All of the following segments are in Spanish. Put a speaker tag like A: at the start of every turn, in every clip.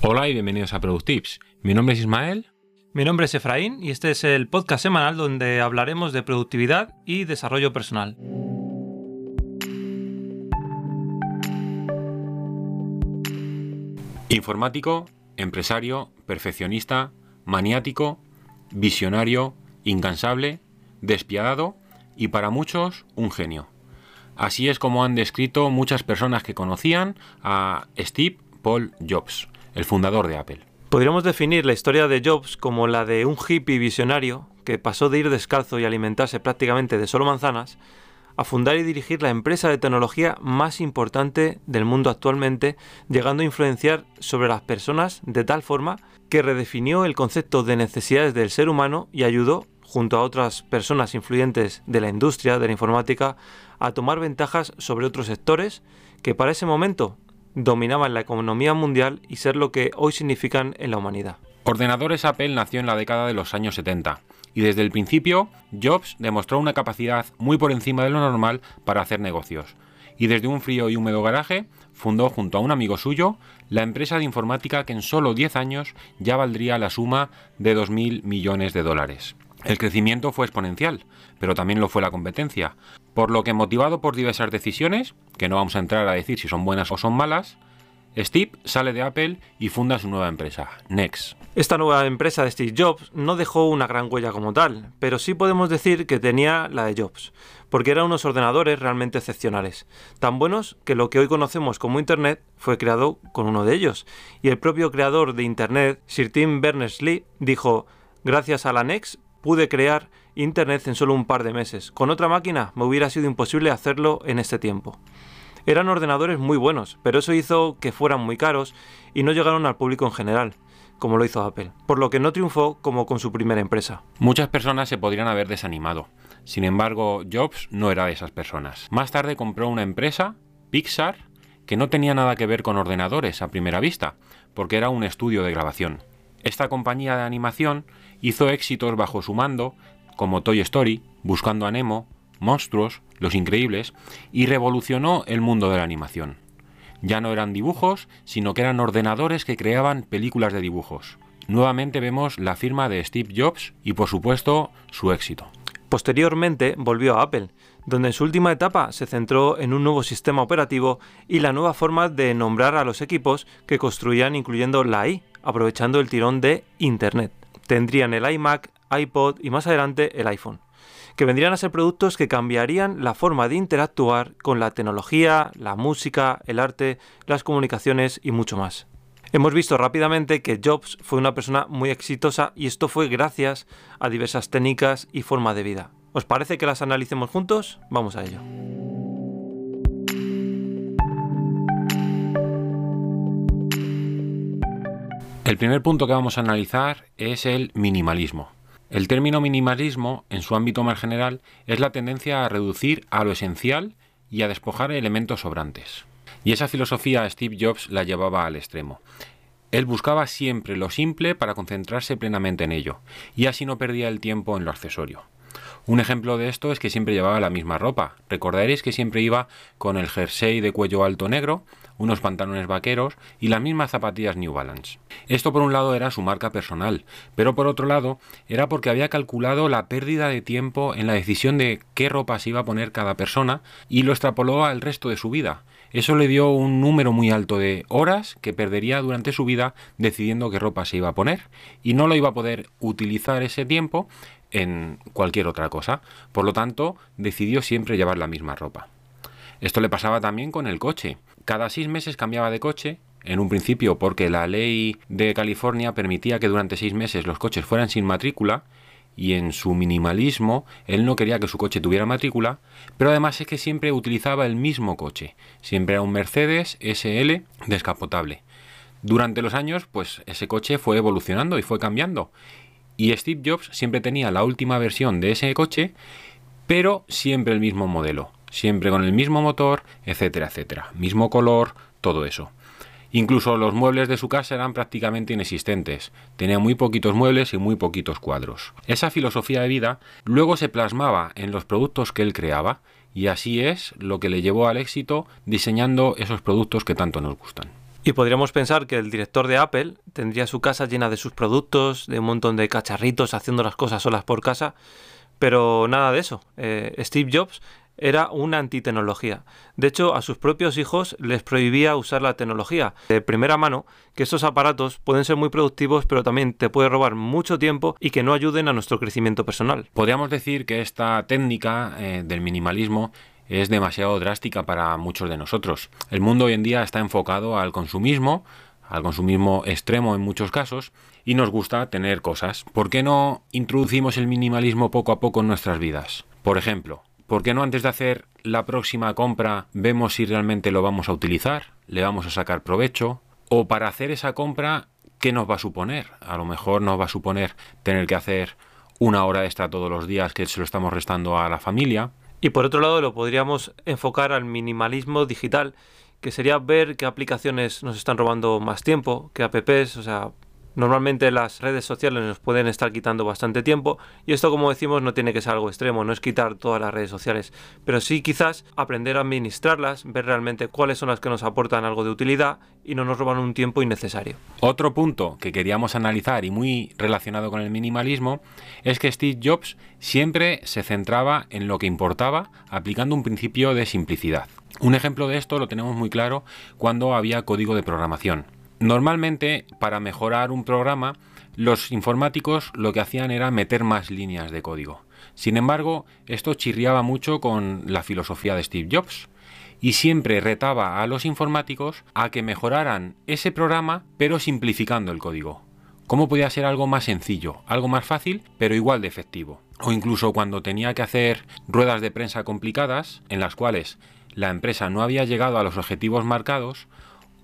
A: Hola y bienvenidos a Productips. Mi nombre es Ismael.
B: Mi nombre es Efraín y este es el podcast semanal donde hablaremos de productividad y desarrollo personal.
A: Informático, empresario, perfeccionista, maniático, visionario, incansable, despiadado y para muchos un genio. Así es como han descrito muchas personas que conocían a Steve Paul Jobs el fundador de Apple.
B: Podríamos definir la historia de Jobs como la de un hippie visionario que pasó de ir descalzo y alimentarse prácticamente de solo manzanas a fundar y dirigir la empresa de tecnología más importante del mundo actualmente, llegando a influenciar sobre las personas de tal forma que redefinió el concepto de necesidades del ser humano y ayudó, junto a otras personas influyentes de la industria de la informática, a tomar ventajas sobre otros sectores que para ese momento dominaban la economía mundial y ser lo que hoy significan en la humanidad.
A: Ordenadores Apple nació en la década de los años 70 y desde el principio Jobs demostró una capacidad muy por encima de lo normal para hacer negocios. Y desde un frío y húmedo garaje fundó junto a un amigo suyo la empresa de informática que en solo 10 años ya valdría la suma de 2.000 millones de dólares. El crecimiento fue exponencial, pero también lo fue la competencia, por lo que motivado por diversas decisiones, que no vamos a entrar a decir si son buenas o son malas, Steve sale de Apple y funda su nueva empresa, Next.
B: Esta nueva empresa de Steve Jobs no dejó una gran huella como tal, pero sí podemos decir que tenía la de Jobs, porque eran unos ordenadores realmente excepcionales, tan buenos que lo que hoy conocemos como Internet fue creado con uno de ellos, y el propio creador de Internet, Sir Tim Berners-Lee, dijo, gracias a la Next pude crear Internet en solo un par de meses. Con otra máquina me hubiera sido imposible hacerlo en este tiempo. Eran ordenadores muy buenos, pero eso hizo que fueran muy caros y no llegaron al público en general, como lo hizo Apple, por lo que no triunfó como con su primera empresa.
A: Muchas personas se podrían haber desanimado. Sin embargo, Jobs no era de esas personas. Más tarde compró una empresa, Pixar, que no tenía nada que ver con ordenadores a primera vista, porque era un estudio de grabación. Esta compañía de animación hizo éxitos bajo su mando, como Toy Story, Buscando a Nemo, Monstruos, Los Increíbles, y revolucionó el mundo de la animación. Ya no eran dibujos, sino que eran ordenadores que creaban películas de dibujos. Nuevamente vemos la firma de Steve Jobs y por supuesto su éxito.
B: Posteriormente volvió a Apple, donde en su última etapa se centró en un nuevo sistema operativo y la nueva forma de nombrar a los equipos que construían incluyendo la I, aprovechando el tirón de Internet. Tendrían el iMac, iPod y más adelante el iPhone, que vendrían a ser productos que cambiarían la forma de interactuar con la tecnología, la música, el arte, las comunicaciones y mucho más. Hemos visto rápidamente que Jobs fue una persona muy exitosa y esto fue gracias a diversas técnicas y forma de vida. ¿Os parece que las analicemos juntos? Vamos a ello.
A: El primer punto que vamos a analizar es el minimalismo. El término minimalismo, en su ámbito más general, es la tendencia a reducir a lo esencial y a despojar elementos sobrantes. Y esa filosofía Steve Jobs la llevaba al extremo. Él buscaba siempre lo simple para concentrarse plenamente en ello, y así no perdía el tiempo en lo accesorio. Un ejemplo de esto es que siempre llevaba la misma ropa. Recordaréis que siempre iba con el jersey de cuello alto negro, unos pantalones vaqueros y las mismas zapatillas New Balance. Esto por un lado era su marca personal, pero por otro lado era porque había calculado la pérdida de tiempo en la decisión de qué ropa se iba a poner cada persona y lo extrapoló al resto de su vida. Eso le dio un número muy alto de horas que perdería durante su vida decidiendo qué ropa se iba a poner y no lo iba a poder utilizar ese tiempo en cualquier otra cosa. Por lo tanto, decidió siempre llevar la misma ropa. Esto le pasaba también con el coche. Cada seis meses cambiaba de coche, en un principio porque la ley de California permitía que durante seis meses los coches fueran sin matrícula, y en su minimalismo él no quería que su coche tuviera matrícula, pero además es que siempre utilizaba el mismo coche, siempre era un Mercedes SL descapotable. Durante los años, pues ese coche fue evolucionando y fue cambiando, y Steve Jobs siempre tenía la última versión de ese coche, pero siempre el mismo modelo, siempre con el mismo motor, etcétera, etcétera, mismo color, todo eso. Incluso los muebles de su casa eran prácticamente inexistentes, tenía muy poquitos muebles y muy poquitos cuadros. Esa filosofía de vida luego se plasmaba en los productos que él creaba, y así es lo que le llevó al éxito diseñando esos productos que tanto nos gustan.
B: Y podríamos pensar que el director de Apple tendría su casa llena de sus productos, de un montón de cacharritos haciendo las cosas solas por casa, pero nada de eso. Eh, Steve Jobs era una antitecnología. De hecho, a sus propios hijos les prohibía usar la tecnología. De primera mano, que estos aparatos pueden ser muy productivos, pero también te puede robar mucho tiempo y que no ayuden a nuestro crecimiento personal.
A: Podríamos decir que esta técnica eh, del minimalismo es demasiado drástica para muchos de nosotros. El mundo hoy en día está enfocado al consumismo, al consumismo extremo en muchos casos, y nos gusta tener cosas. ¿Por qué no introducimos el minimalismo poco a poco en nuestras vidas? Por ejemplo, ¿por qué no antes de hacer la próxima compra vemos si realmente lo vamos a utilizar? ¿Le vamos a sacar provecho? O para hacer esa compra, ¿qué nos va a suponer? A lo mejor nos va a suponer tener que hacer una hora extra todos los días que se lo estamos restando a la familia.
B: Y por otro lado lo podríamos enfocar al minimalismo digital, que sería ver qué aplicaciones nos están robando más tiempo, qué apps, o sea, Normalmente las redes sociales nos pueden estar quitando bastante tiempo y esto como decimos no tiene que ser algo extremo, no es quitar todas las redes sociales, pero sí quizás aprender a administrarlas, ver realmente cuáles son las que nos aportan algo de utilidad y no nos roban un tiempo innecesario.
A: Otro punto que queríamos analizar y muy relacionado con el minimalismo es que Steve Jobs siempre se centraba en lo que importaba aplicando un principio de simplicidad. Un ejemplo de esto lo tenemos muy claro cuando había código de programación. Normalmente, para mejorar un programa, los informáticos lo que hacían era meter más líneas de código. Sin embargo, esto chirriaba mucho con la filosofía de Steve Jobs y siempre retaba a los informáticos a que mejoraran ese programa pero simplificando el código. ¿Cómo podía ser algo más sencillo, algo más fácil pero igual de efectivo? O incluso cuando tenía que hacer ruedas de prensa complicadas en las cuales la empresa no había llegado a los objetivos marcados,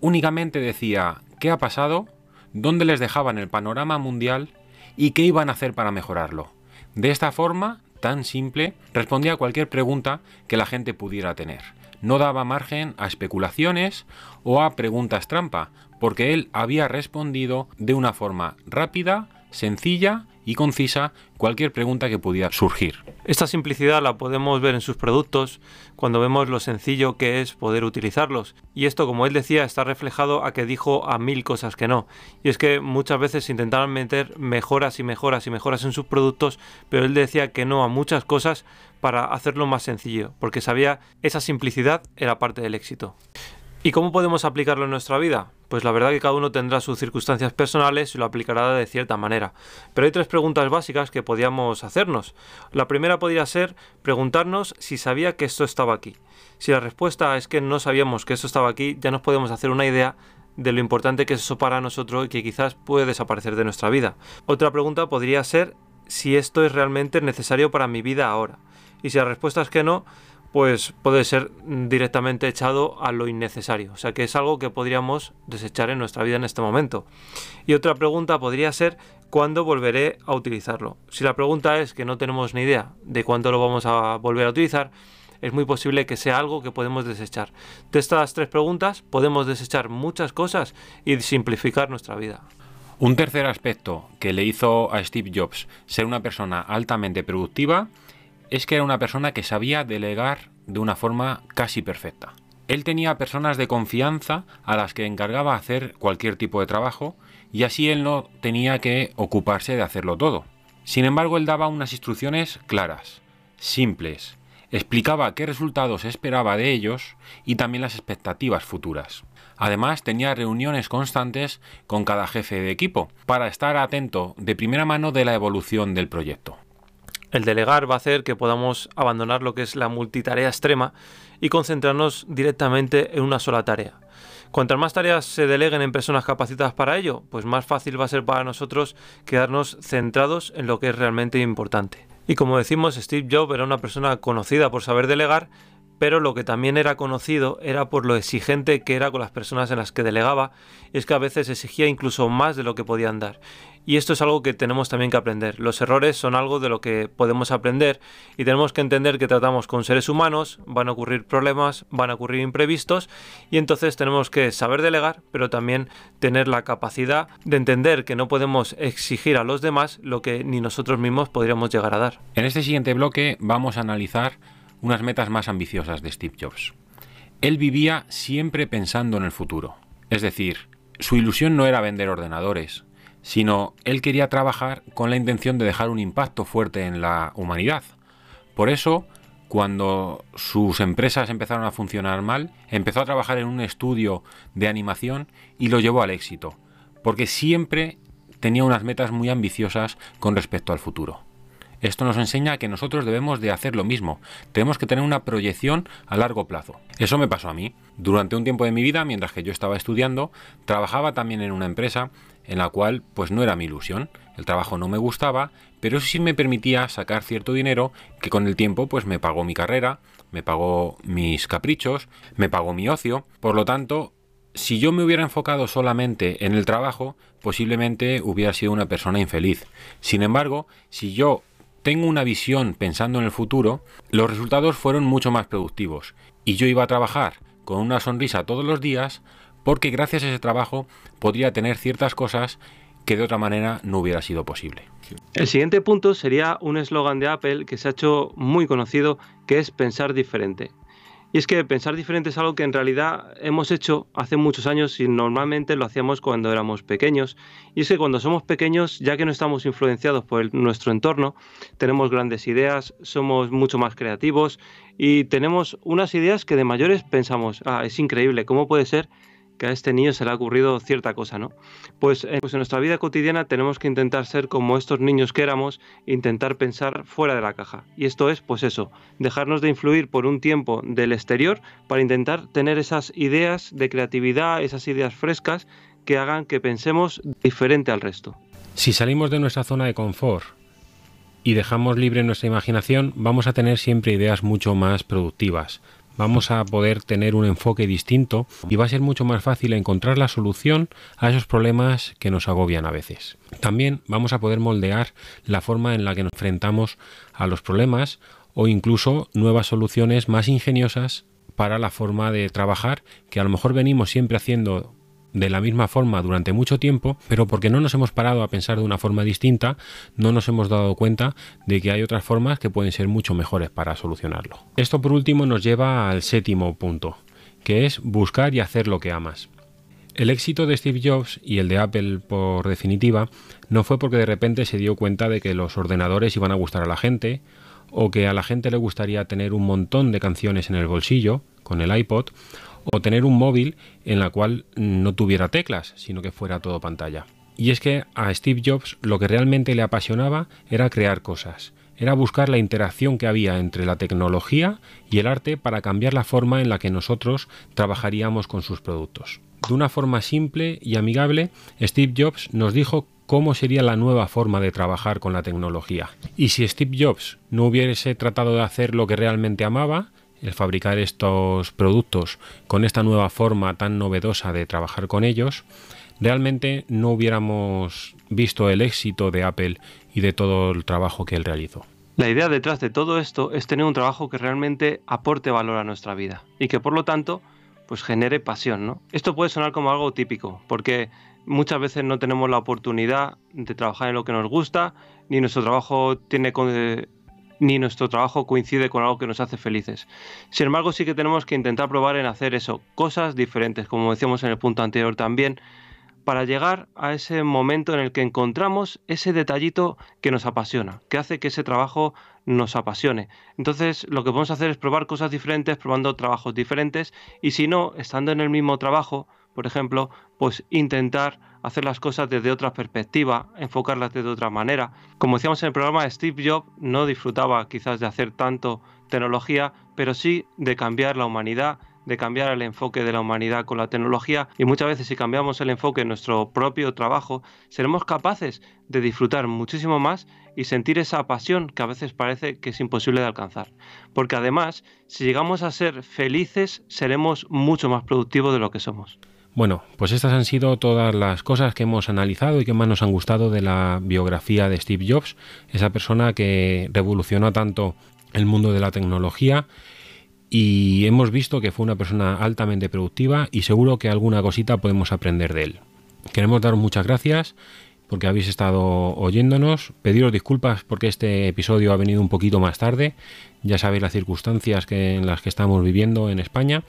A: únicamente decía qué ha pasado, dónde les dejaban el panorama mundial y qué iban a hacer para mejorarlo. De esta forma, tan simple, respondía a cualquier pregunta que la gente pudiera tener. No daba margen a especulaciones o a preguntas trampa, porque él había respondido de una forma rápida, sencilla y concisa cualquier pregunta que pudiera surgir.
B: Esta simplicidad la podemos ver en sus productos cuando vemos lo sencillo que es poder utilizarlos. Y esto, como él decía, está reflejado a que dijo a mil cosas que no. Y es que muchas veces intentaban meter mejoras y mejoras y mejoras en sus productos, pero él decía que no a muchas cosas para hacerlo más sencillo, porque sabía esa simplicidad era parte del éxito. ¿Y cómo podemos aplicarlo en nuestra vida? Pues la verdad que cada uno tendrá sus circunstancias personales y lo aplicará de cierta manera. Pero hay tres preguntas básicas que podíamos hacernos. La primera podría ser preguntarnos si sabía que esto estaba aquí. Si la respuesta es que no sabíamos que esto estaba aquí, ya nos podemos hacer una idea de lo importante que es eso para nosotros y que quizás puede desaparecer de nuestra vida. Otra pregunta podría ser si esto es realmente necesario para mi vida ahora. Y si la respuesta es que no, pues puede ser directamente echado a lo innecesario. O sea que es algo que podríamos desechar en nuestra vida en este momento. Y otra pregunta podría ser ¿cuándo volveré a utilizarlo? Si la pregunta es que no tenemos ni idea de cuándo lo vamos a volver a utilizar, es muy posible que sea algo que podemos desechar. De estas tres preguntas podemos desechar muchas cosas y simplificar nuestra vida.
A: Un tercer aspecto que le hizo a Steve Jobs ser una persona altamente productiva es que era una persona que sabía delegar de una forma casi perfecta. Él tenía personas de confianza a las que encargaba hacer cualquier tipo de trabajo y así él no tenía que ocuparse de hacerlo todo. Sin embargo, él daba unas instrucciones claras, simples, explicaba qué resultados esperaba de ellos y también las expectativas futuras. Además, tenía reuniones constantes con cada jefe de equipo para estar atento de primera mano de la evolución del proyecto.
B: El delegar va a hacer que podamos abandonar lo que es la multitarea extrema y concentrarnos directamente en una sola tarea. Cuantas más tareas se deleguen en personas capacitadas para ello, pues más fácil va a ser para nosotros quedarnos centrados en lo que es realmente importante. Y como decimos, Steve Jobs era una persona conocida por saber delegar, pero lo que también era conocido era por lo exigente que era con las personas en las que delegaba, y es que a veces exigía incluso más de lo que podían dar. Y esto es algo que tenemos también que aprender. Los errores son algo de lo que podemos aprender y tenemos que entender que tratamos con seres humanos, van a ocurrir problemas, van a ocurrir imprevistos y entonces tenemos que saber delegar, pero también tener la capacidad de entender que no podemos exigir a los demás lo que ni nosotros mismos podríamos llegar a dar.
A: En este siguiente bloque vamos a analizar unas metas más ambiciosas de Steve Jobs. Él vivía siempre pensando en el futuro.
C: Es decir, su ilusión no era vender ordenadores, sino él quería trabajar con la intención de dejar un impacto fuerte en la humanidad. Por eso, cuando sus empresas empezaron a funcionar mal, empezó a trabajar en un estudio de animación y lo llevó al éxito, porque siempre tenía unas metas muy ambiciosas con respecto al futuro. Esto nos enseña que nosotros debemos de hacer lo mismo, tenemos que tener una proyección a largo plazo. Eso me pasó a mí. Durante un tiempo de mi vida, mientras que yo estaba estudiando, trabajaba también en una empresa en la cual pues no era mi ilusión, el trabajo no me gustaba, pero sí me permitía sacar cierto dinero que con el tiempo pues me pagó mi carrera, me pagó mis caprichos, me pagó mi ocio, por lo tanto si yo me hubiera enfocado solamente en el trabajo, posiblemente hubiera sido una persona infeliz. Sin embargo, si yo tengo una visión pensando en el futuro, los resultados fueron mucho más productivos. Y yo iba a trabajar con una sonrisa todos los días porque gracias a ese trabajo podría tener ciertas cosas que de otra manera no hubiera sido posible.
B: El siguiente punto sería un eslogan de Apple que se ha hecho muy conocido, que es pensar diferente. Y es que pensar diferente es algo que en realidad hemos hecho hace muchos años y normalmente lo hacíamos cuando éramos pequeños. Y es que cuando somos pequeños, ya que no estamos influenciados por nuestro entorno, tenemos grandes ideas, somos mucho más creativos y tenemos unas ideas que de mayores pensamos, ah, es increíble, ¿cómo puede ser que a este niño se le ha ocurrido cierta cosa, ¿no? Pues, eh, pues, en nuestra vida cotidiana tenemos que intentar ser como estos niños que éramos, intentar pensar fuera de la caja. Y esto es, pues eso, dejarnos de influir por un tiempo del exterior para intentar tener esas ideas de creatividad, esas ideas frescas que hagan que pensemos diferente al resto.
C: Si salimos de nuestra zona de confort y dejamos libre nuestra imaginación, vamos a tener siempre ideas mucho más productivas, vamos a poder tener un enfoque distinto y va a ser mucho más fácil encontrar la solución a esos problemas que nos agobian a veces. También vamos a poder moldear la forma en la que nos enfrentamos a los problemas o incluso nuevas soluciones más ingeniosas para la forma de trabajar que a lo mejor venimos siempre haciendo de la misma forma durante mucho tiempo, pero porque no nos hemos parado a pensar de una forma distinta, no nos hemos dado cuenta de que hay otras formas que pueden ser mucho mejores para solucionarlo. Esto por último nos lleva al séptimo punto, que es buscar y hacer lo que amas. El éxito de Steve Jobs y el de Apple por definitiva no fue porque de repente se dio cuenta de que los ordenadores iban a gustar a la gente, o que a la gente le gustaría tener un montón de canciones en el bolsillo, con el iPod, o tener un móvil en la cual no tuviera teclas, sino que fuera todo pantalla. Y es que a Steve Jobs lo que realmente le apasionaba era crear cosas, era buscar la interacción que había entre la tecnología y el arte para cambiar la forma en la que nosotros trabajaríamos con sus productos. De una forma simple y amigable, Steve Jobs nos dijo cómo sería la nueva forma de trabajar con la tecnología. Y si Steve Jobs no hubiese tratado de hacer lo que realmente amaba, el fabricar estos productos con esta nueva forma tan novedosa de trabajar con ellos, realmente no hubiéramos visto el éxito de Apple y de todo el trabajo que él realizó.
B: La idea detrás de todo esto es tener un trabajo que realmente aporte valor a nuestra vida y que por lo tanto pues genere pasión, ¿no? Esto puede sonar como algo típico, porque muchas veces no tenemos la oportunidad de trabajar en lo que nos gusta, ni nuestro trabajo tiene ni nuestro trabajo coincide con algo que nos hace felices. Sin embargo, sí que tenemos que intentar probar en hacer eso, cosas diferentes, como decíamos en el punto anterior también, para llegar a ese momento en el que encontramos ese detallito que nos apasiona, que hace que ese trabajo nos apasione. Entonces, lo que podemos hacer es probar cosas diferentes, probando trabajos diferentes, y si no, estando en el mismo trabajo, por ejemplo, pues intentar hacer las cosas desde otra perspectiva, enfocarlas de otra manera. Como decíamos en el programa, Steve Jobs no disfrutaba quizás de hacer tanto tecnología, pero sí de cambiar la humanidad, de cambiar el enfoque de la humanidad con la tecnología y muchas veces si cambiamos el enfoque en nuestro propio trabajo, seremos capaces de disfrutar muchísimo más y sentir esa pasión que a veces parece que es imposible de alcanzar. Porque además, si llegamos a ser felices, seremos mucho más productivos de lo que somos.
C: Bueno, pues estas han sido todas las cosas que hemos analizado y que más nos han gustado de la biografía de Steve Jobs, esa persona que revolucionó tanto el mundo de la tecnología y hemos visto que fue una persona altamente productiva y seguro que alguna cosita podemos aprender de él. Queremos daros muchas gracias porque habéis estado oyéndonos, pediros disculpas porque este episodio ha venido un poquito más tarde, ya sabéis las circunstancias que, en las que estamos viviendo en España,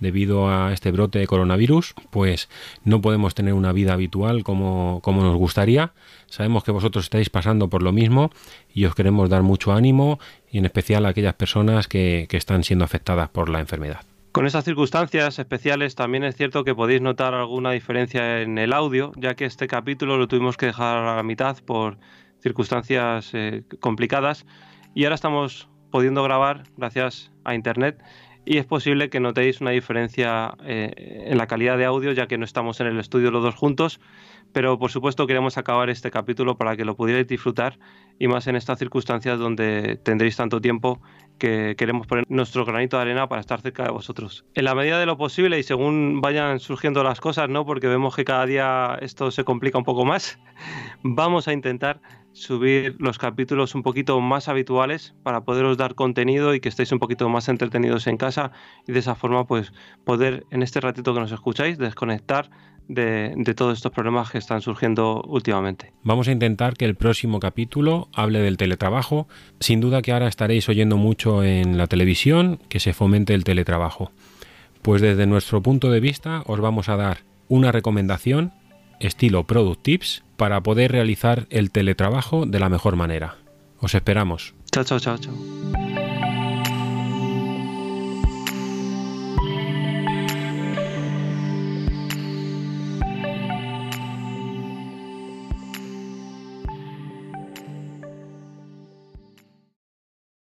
C: debido a este brote de coronavirus, pues no podemos tener una vida habitual como, como nos gustaría. Sabemos que vosotros estáis pasando por lo mismo y os queremos dar mucho ánimo y en especial a aquellas personas que, que están siendo afectadas por la enfermedad.
B: Con estas circunstancias especiales también es cierto que podéis notar alguna diferencia en el audio, ya que este capítulo lo tuvimos que dejar a la mitad por circunstancias eh, complicadas y ahora estamos pudiendo grabar gracias a Internet y es posible que notéis una diferencia eh, en la calidad de audio ya que no estamos en el estudio los dos juntos, pero por supuesto queremos acabar este capítulo para que lo pudierais disfrutar y más en estas circunstancias donde tendréis tanto tiempo que queremos poner nuestro granito de arena para estar cerca de vosotros. En la medida de lo posible y según vayan surgiendo las cosas, ¿no? Porque vemos que cada día esto se complica un poco más, vamos a intentar subir los capítulos un poquito más habituales para poderos dar contenido y que estéis un poquito más entretenidos en casa y de esa forma pues poder en este ratito que nos escucháis desconectar de, de, todos estos problemas que están surgiendo últimamente.
C: Vamos a intentar que el próximo capítulo hable del teletrabajo. Sin duda que ahora estaréis oyendo mucho en la televisión que se fomente el teletrabajo. Pues desde nuestro punto de vista os vamos a dar una recomendación estilo Product Tips para poder realizar el teletrabajo de la mejor manera. Os esperamos.
B: Chao, chao, chao, chao.